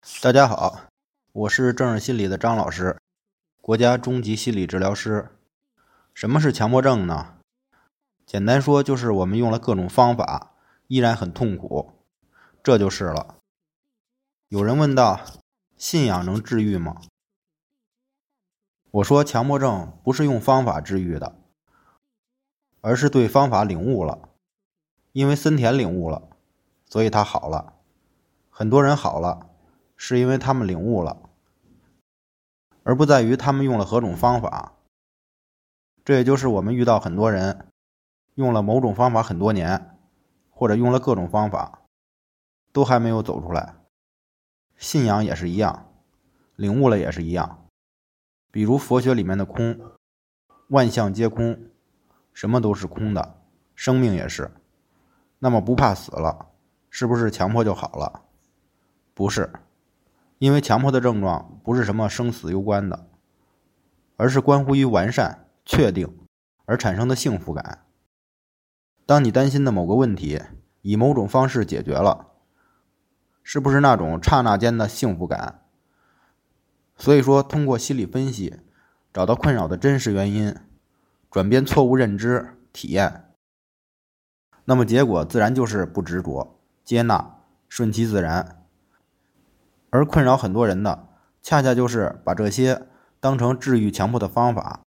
大家好，我是正日心理的张老师，国家中级心理治疗师。什么是强迫症呢？简单说就是我们用了各种方法，依然很痛苦，这就是了。有人问道：信仰能治愈吗？我说强迫症不是用方法治愈的，而是对方法领悟了。因为森田领悟了，所以他好了。很多人好了。是因为他们领悟了，而不在于他们用了何种方法。这也就是我们遇到很多人用了某种方法很多年，或者用了各种方法，都还没有走出来。信仰也是一样，领悟了也是一样。比如佛学里面的空，万象皆空，什么都是空的，生命也是。那么不怕死了，是不是强迫就好了？不是。因为强迫的症状不是什么生死攸关的，而是关乎于完善、确定而产生的幸福感。当你担心的某个问题以某种方式解决了，是不是那种刹那间的幸福感？所以说，通过心理分析找到困扰的真实原因，转变错误认知体验，那么结果自然就是不执着、接纳、顺其自然。而困扰很多人的，恰恰就是把这些当成治愈强迫的方法，